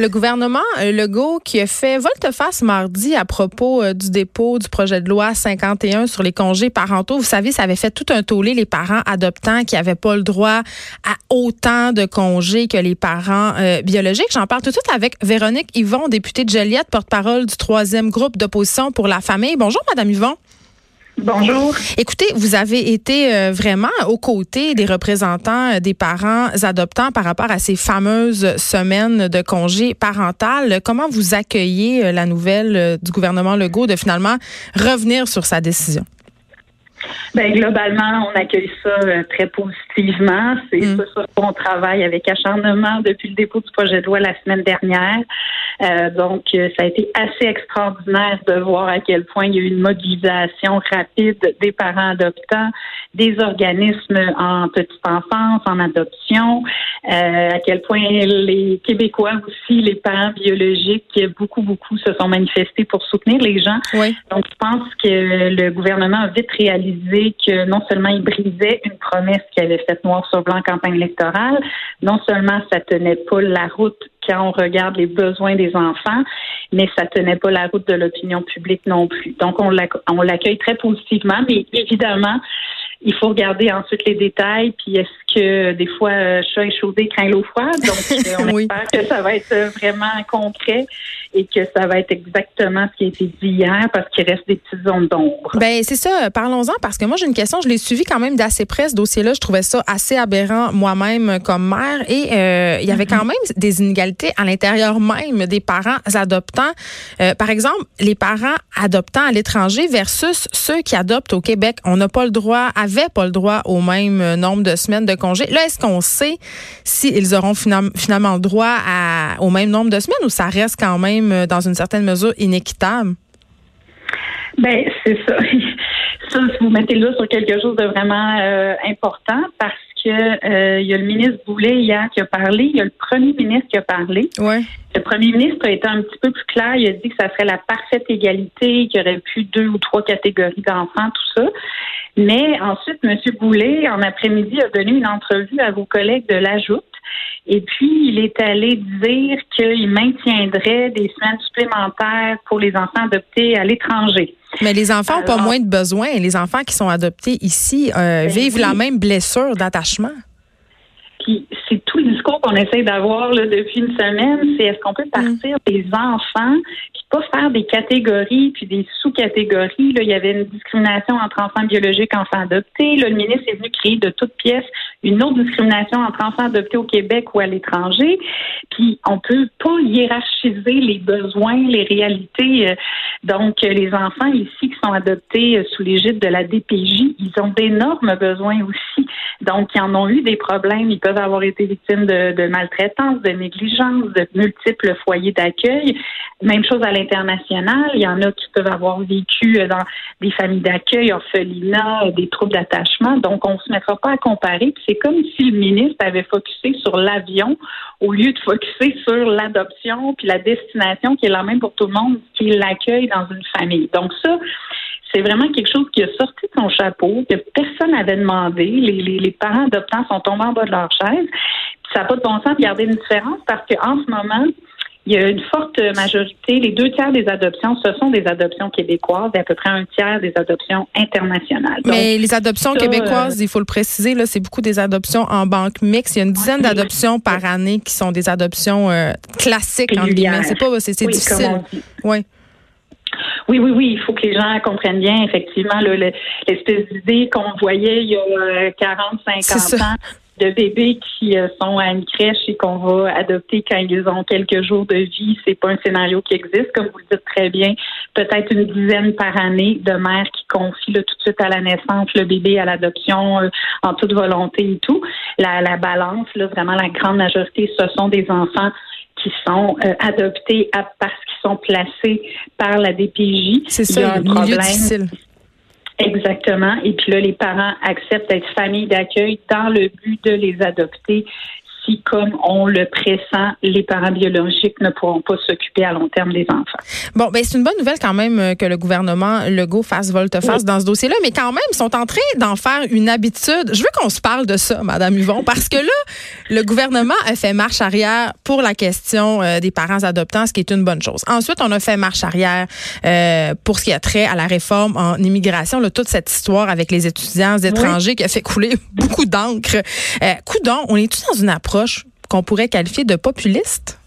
Le gouvernement euh, Legault qui a fait volte-face mardi à propos euh, du dépôt du projet de loi 51 sur les congés parentaux. Vous savez, ça avait fait tout un tollé les parents adoptants qui n'avaient pas le droit à autant de congés que les parents euh, biologiques. J'en parle tout de suite avec Véronique Yvon, députée de Joliette, porte-parole du troisième groupe d'opposition pour la famille. Bonjour, Madame Yvon. Bonjour. Écoutez, vous avez été euh, vraiment aux côtés des représentants euh, des parents adoptants par rapport à ces fameuses semaines de congé parental. Comment vous accueillez euh, la nouvelle du gouvernement Legault de finalement revenir sur sa décision? Ben, globalement, on accueille ça euh, très positivement. C'est mm. ça qu'on travaille avec acharnement depuis le dépôt du projet de loi la semaine dernière. Euh, donc, euh, ça a été assez extraordinaire de voir à quel point il y a eu une mobilisation rapide des parents adoptants, des organismes en petite enfance, en adoption, à quel point les Québécois aussi, les parents biologiques, beaucoup, beaucoup se sont manifestés pour soutenir les gens. Oui. Donc, je pense que le gouvernement a vite réalisé que non seulement il brisait une promesse qu'il avait faite noir sur blanc en campagne électorale, non seulement ça tenait pas la route quand on regarde les besoins des enfants, mais ça tenait pas la route de l'opinion publique non plus. Donc, on l'accueille très positivement, mais évidemment, il faut regarder ensuite les détails, puis est-ce que des fois, euh, chat échaudé craint l'eau froide? Donc, euh, on espère que ça va être euh, vraiment concret et que ça va être exactement ce qui a été dit hier parce qu'il reste des petites zones d'ombre. Ben c'est ça. Parlons-en parce que moi, j'ai une question. Je l'ai suivi quand même d'assez près, ce dossier-là. Je trouvais ça assez aberrant moi-même comme mère. Et euh, il y avait mm-hmm. quand même des inégalités à l'intérieur même des parents adoptants. par exemple, les parents adoptants à l'étranger versus ceux qui adoptent au Québec. On n'a pas le droit à n'avaient pas le droit au même euh, nombre de semaines de congé. Là, est-ce qu'on sait s'ils auront finalement droit à, au même nombre de semaines ou ça reste quand même, euh, dans une certaine mesure, inéquitable? Ben, c'est ça. Ça, si vous mettez là sur quelque chose de vraiment euh, important parce que il y a le ministre Boulet hier qui a parlé, il y a le premier ministre qui a parlé. Ouais. Le premier ministre a été un petit peu plus clair. Il a dit que ça serait la parfaite égalité, qu'il y aurait plus deux ou trois catégories d'enfants, tout ça. Mais ensuite, M. Boulet, en après-midi, a donné une entrevue à vos collègues de l'Ajoute. Et puis, il est allé dire qu'il maintiendrait des semaines supplémentaires pour les enfants adoptés à l'étranger. Mais les enfants n'ont pas moins de besoins. Les enfants qui sont adoptés ici euh, ben vivent la même blessure d'attachement. Puis c'est tout le discours qu'on essaie d'avoir depuis une semaine, c'est est-ce qu'on peut partir mm. des enfants pas faire des catégories puis des sous-catégories? Là, il y avait une discrimination entre enfants biologiques et enfants adoptés. le ministre est venu créer de toutes pièces une autre discrimination entre enfants adoptés au Québec ou à l'étranger. Puis on peut pas hiérarchiser les besoins, les réalités. Euh, donc les enfants ici qui sont adoptés euh, sous l'égide de la DPJ, ils ont d'énormes besoins aussi. Donc ils en ont eu des problèmes. Ils peuvent avoir été victimes de, de maltraitance, de négligence, de multiples foyers d'accueil. Même chose à l'international. Il y en a qui peuvent avoir vécu euh, dans des familles d'accueil, orphelinat, euh, des troubles d'attachement. Donc, on ne se mettra pas à comparer. C'est comme si le ministre avait focusé sur l'avion au lieu de focuser sur l'adoption puis la destination qui est la même pour tout le monde, qui l'accueil dans une famille. Donc, ça, c'est vraiment quelque chose qui a sorti de son chapeau, que personne n'avait demandé. Les, parents adoptants sont tombés en bas de leur chaise. Ça n'a pas de bon sens de garder une différence parce qu'en ce moment, il y a une forte majorité, les deux tiers des adoptions, ce sont des adoptions québécoises et à peu près un tiers des adoptions internationales. Mais les adoptions québécoises, euh, il faut le préciser, là, c'est beaucoup des adoptions en banque mixte. Il y a une dizaine d'adoptions par année qui sont des adoptions euh, classiques, entre guillemets. C'est pas, c'est, difficile. Oui. Oui, oui, oui, il faut que les gens comprennent bien, effectivement, l'espèce d'idée qu'on voyait il y a 40, euh, 50 ans de bébés qui euh, sont à une crèche et qu'on va adopter quand ils ont quelques jours de vie, c'est pas un scénario qui existe, comme vous le dites très bien. Peut-être une dizaine par année de mères qui confient tout de suite à la naissance le bébé à l'adoption euh, en toute volonté et tout. La, la balance, là, vraiment la grande majorité, ce sont des enfants qui sont euh, adoptés à, parce qu'ils sont placés par la DPJ. C'est ça, Il y a un milieu problème. difficile. Exactement. Et puis là, les parents acceptent d'être famille d'accueil dans le but de les adopter si, comme on le pressent, les parents biologiques ne pourront pas s'occuper à long terme des enfants. Bon, ben c'est une bonne nouvelle quand même euh, que le gouvernement Legault fasse volte-face dans ce dossier-là, mais quand même, ils sont en train d'en faire une habitude. Je veux qu'on se parle de ça, Madame Yvon, parce que là, le gouvernement a fait marche arrière pour la question euh, des parents adoptants, ce qui est une bonne chose. Ensuite, on a fait marche arrière euh, pour ce qui a trait à la réforme en immigration, là, toute cette histoire avec les étudiants étrangers qui a fait couler beaucoup d'encre. Euh, coudon, on est tous dans une approche qu'on pourrait qualifier de populiste?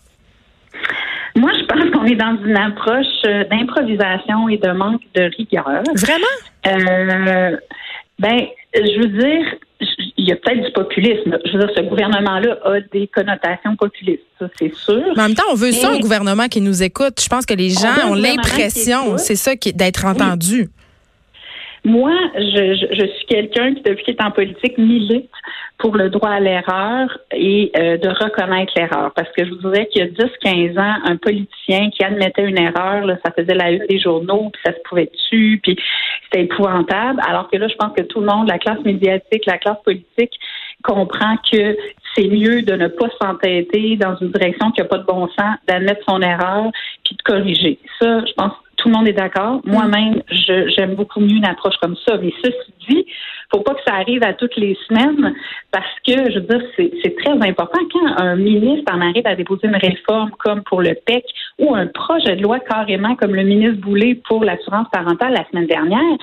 Moi, je pense qu'on est dans une approche euh, d'improvisation et de manque de rigueur. Vraiment? Euh, ben, je veux dire, il y a peut-être du populisme. Je veux dire, ce gouvernement-là a des connotations populistes, ça, c'est sûr. Mais en même temps, on veut ça, un gouvernement qui nous écoute. Je pense que les gens ont l'impression, c'est ça, d'être entendu. Moi, je, je, je suis quelqu'un qui, depuis qu'il est en politique, milite pour le droit à l'erreur et euh, de reconnaître l'erreur. Parce que je vous dirais qu'il y a 10-15 ans, un politicien qui admettait une erreur, là, ça faisait la une des journaux, puis ça se pouvait dessus, puis c'était épouvantable. Alors que là, je pense que tout le monde, la classe médiatique, la classe politique, comprend que c'est mieux de ne pas s'entêter dans une direction qui n'a pas de bon sens, d'admettre son erreur, puis de corriger. Ça, je pense tout le monde est d'accord. Moi-même, j'aime beaucoup mieux une approche comme ça. Mais ceci dit, faut pas que ça arrive à toutes les semaines parce que, je veux dire, c'est très important quand un ministre en arrive à déposer une réforme comme pour le PEC ou un projet de loi carrément comme le ministre Boulay pour l'assurance parentale la semaine dernière.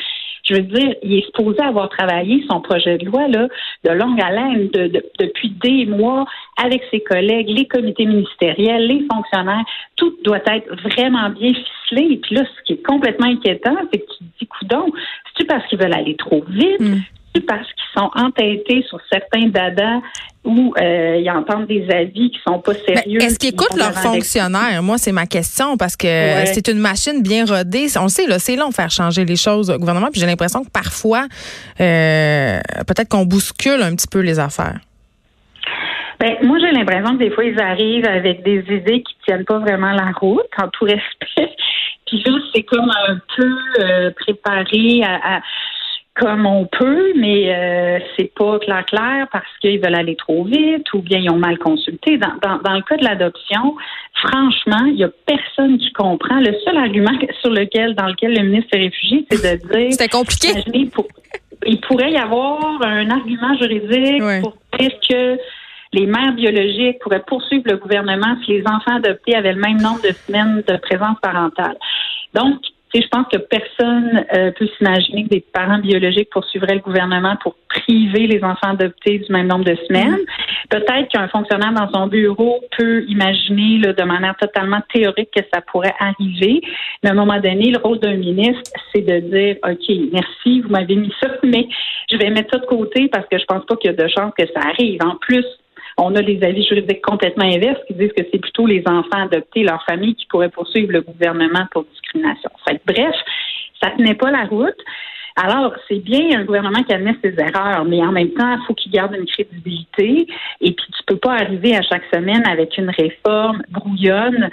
Je veux dire, il est supposé avoir travaillé son projet de loi là, de longue haleine de- de- depuis des mois avec ses collègues, les comités ministériels, les fonctionnaires. Tout doit être vraiment bien ficelé. Et puis là, ce qui est complètement inquiétant, c'est que tu te dis, coudon, c'est-tu parce qu'ils veulent aller trop vite? Mm. Parce qu'ils sont entêtés sur certains dadas où euh, ils entendent des avis qui sont pas Mais sérieux? Est-ce qu'ils écoutent leurs fonctionnaires? Moi, c'est ma question parce que Ouais. c'est une machine bien rodée. On le sait, là, c'est long de faire changer les choses au gouvernement. Puis j'ai l'impression que parfois, euh, peut-être qu'on bouscule un petit peu les affaires. Ben, moi, j'ai l'impression que des fois, ils arrivent avec des idées qui tiennent pas vraiment la route, en tout respect. Puis là, c'est comme un peu euh, préparé à, à- comme on peut, mais euh, c'est pas clair clair parce qu'ils veulent aller trop vite ou bien ils ont mal consulté. Dans, dans, dans le cas de l'adoption, franchement, il y a personne qui comprend. Le seul argument sur lequel, dans lequel le ministre s'est réfugié, c'est de dire C'était compliqué. Pour- il pourrait y avoir un argument juridique Ouais. pour dire que les mères biologiques pourraient poursuivre le gouvernement si les enfants adoptés avaient le même nombre de semaines de présence parentale. Donc, tu sais, je pense que personne euh, peut s'imaginer que des parents biologiques poursuivraient le gouvernement pour priver les enfants adoptés du même nombre de semaines. Peut-être qu'un fonctionnaire dans son bureau peut imaginer là, de manière totalement théorique que ça pourrait arriver. Mais à un moment donné, le rôle d'un ministre, c'est de dire OK, merci, vous m'avez mis ça, mais je vais mettre ça de côté parce que je pense pas qu'il y a de chance que ça arrive. En plus, on a les avis juridiques complètement inverses qui disent que c'est plutôt les enfants adoptés, leurs familles, qui pourraient poursuivre le gouvernement pour discrimination. Fait bref, ça tenait pas la route. Alors, c'est bien un gouvernement qui admet ses erreurs, mais en même temps, il faut qu'il garde une crédibilité. Et puis, tu peux pas arriver à chaque semaine avec une réforme brouillonne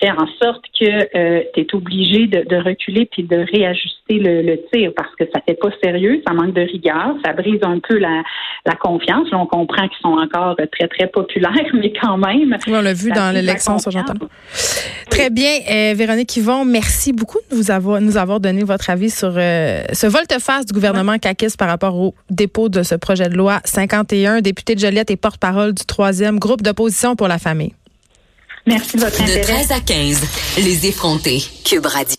fait en sorte que tu es obligé de, de reculer puis de réajuster le, le tir parce que ça fait pas sérieux, ça manque de rigueur, ça brise un peu la, la confiance. Là, on comprend qu'ils sont encore très, très populaires, mais quand même. Oui, on l'a vu dans l'élection, ça, j'entends. Très bien. Euh, Véronique Yvon, merci beaucoup de vous avoir, nous avoir donné votre avis sur euh, ce volte-face du gouvernement CAQIS par rapport au dépôt de ce projet de loi 51, député de Joliette et porte-parole du troisième groupe d'opposition pour la famille. Merci de votre De intérêt. 13 à 15, les effrontés. Cube Radio.